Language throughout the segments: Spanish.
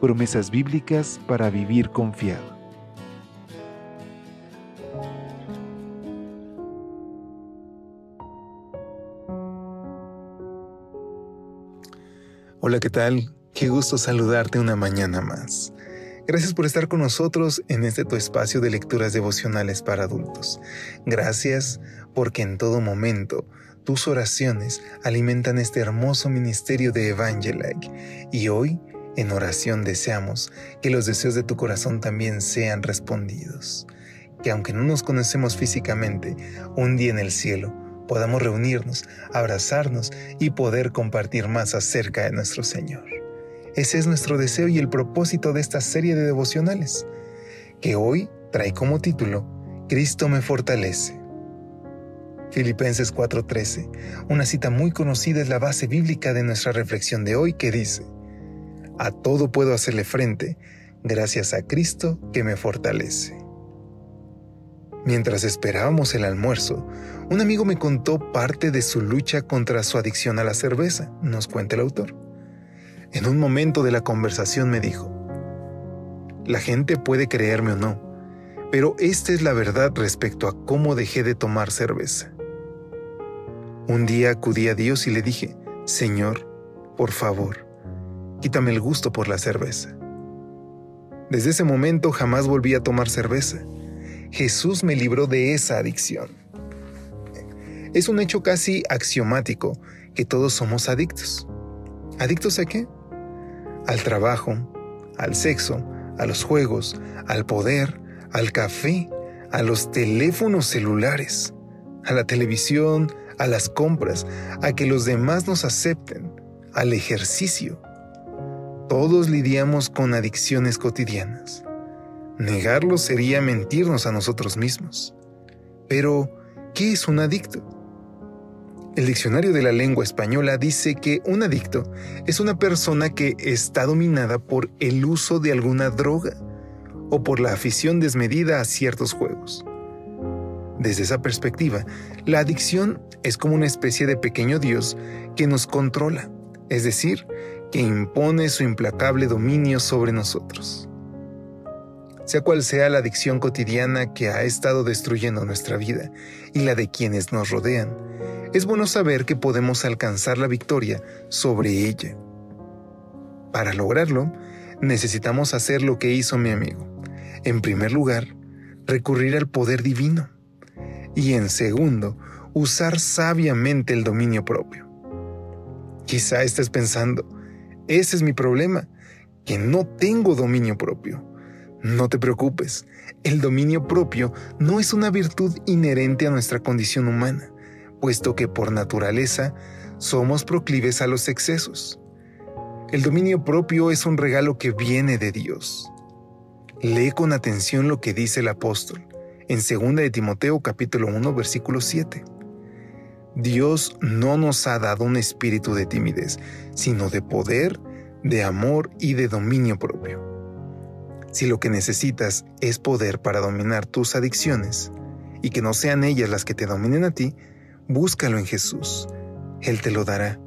promesas bíblicas para vivir confiado. Hola, ¿qué tal? Qué gusto saludarte una mañana más. Gracias por estar con nosotros en este tu espacio de lecturas devocionales para adultos. Gracias porque en todo momento tus oraciones alimentan este hermoso ministerio de Evangelic y hoy en oración deseamos que los deseos de tu corazón también sean respondidos, que aunque no nos conocemos físicamente, un día en el cielo podamos reunirnos, abrazarnos y poder compartir más acerca de nuestro Señor. Ese es nuestro deseo y el propósito de esta serie de devocionales, que hoy trae como título Cristo me fortalece. Filipenses 4:13, una cita muy conocida es la base bíblica de nuestra reflexión de hoy que dice, a todo puedo hacerle frente gracias a Cristo que me fortalece. Mientras esperábamos el almuerzo, un amigo me contó parte de su lucha contra su adicción a la cerveza, nos cuenta el autor. En un momento de la conversación me dijo, la gente puede creerme o no, pero esta es la verdad respecto a cómo dejé de tomar cerveza. Un día acudí a Dios y le dije, Señor, por favor, quítame el gusto por la cerveza. Desde ese momento jamás volví a tomar cerveza. Jesús me libró de esa adicción. Es un hecho casi axiomático que todos somos adictos. ¿Adictos a qué? Al trabajo, al sexo, a los juegos, al poder, al café, a los teléfonos celulares, a la televisión, a las compras, a que los demás nos acepten, al ejercicio, todos lidiamos con adicciones cotidianas. Negarlo sería mentirnos a nosotros mismos. Pero, ¿qué es un adicto? El diccionario de la lengua española dice que un adicto es una persona que está dominada por el uso de alguna droga o por la afición desmedida a ciertos juegos. Desde esa perspectiva, la adicción es como una especie de pequeño Dios que nos controla, es decir, que impone su implacable dominio sobre nosotros. Sea cual sea la adicción cotidiana que ha estado destruyendo nuestra vida y la de quienes nos rodean, es bueno saber que podemos alcanzar la victoria sobre ella. Para lograrlo, necesitamos hacer lo que hizo mi amigo. En primer lugar, recurrir al poder divino. Y en segundo, usar sabiamente el dominio propio. Quizá estés pensando, ese es mi problema, que no tengo dominio propio. No te preocupes, el dominio propio no es una virtud inherente a nuestra condición humana, puesto que por naturaleza somos proclives a los excesos. El dominio propio es un regalo que viene de Dios. Lee con atención lo que dice el apóstol en 2 de Timoteo capítulo 1 versículo 7. Dios no nos ha dado un espíritu de timidez, sino de poder, de amor y de dominio propio. Si lo que necesitas es poder para dominar tus adicciones y que no sean ellas las que te dominen a ti, búscalo en Jesús. Él te lo dará.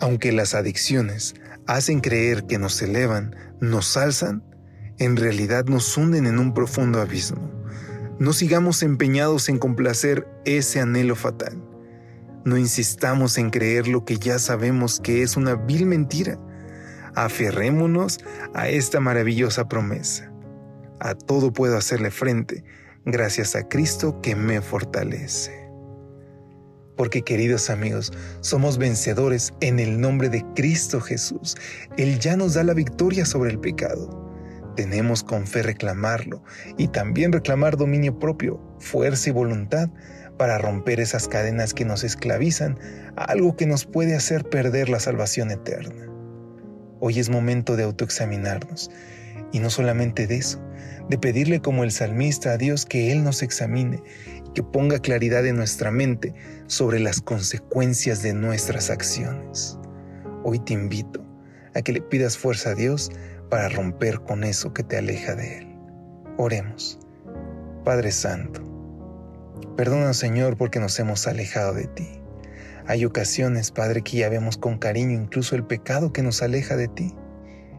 Aunque las adicciones hacen creer que nos elevan, nos alzan, en realidad nos hunden en un profundo abismo. No sigamos empeñados en complacer ese anhelo fatal. No insistamos en creer lo que ya sabemos que es una vil mentira. Aferrémonos a esta maravillosa promesa. A todo puedo hacerle frente gracias a Cristo que me fortalece. Porque queridos amigos, somos vencedores en el nombre de Cristo Jesús. Él ya nos da la victoria sobre el pecado. Tenemos con fe reclamarlo y también reclamar dominio propio, fuerza y voluntad para romper esas cadenas que nos esclavizan algo que nos puede hacer perder la salvación eterna. Hoy es momento de autoexaminarnos Y no solamente de eso, de pedirle como el salmista a Dios que Él nos examine y que ponga claridad en nuestra mente sobre las consecuencias de nuestras acciones. Hoy te invito a que le pidas fuerza a Dios para romper con eso que te aleja de Él. Oremos. Padre Santo, perdónanos Señor porque nos hemos alejado de ti. Hay ocasiones, Padre, que ya vemos con cariño incluso el pecado que nos aleja de ti.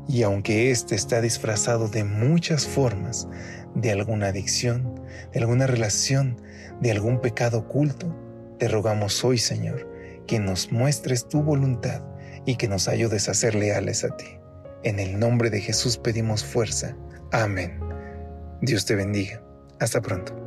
Y aunque éste está disfrazado de muchas formas, de alguna adicción, de alguna relación, de algún pecado oculto, te rogamos hoy, Señor, que nos muestres tu voluntad y que nos ayudes a ser leales a ti. En el nombre de Jesús pedimos fuerza. Amén. Dios te bendiga. Hasta pronto.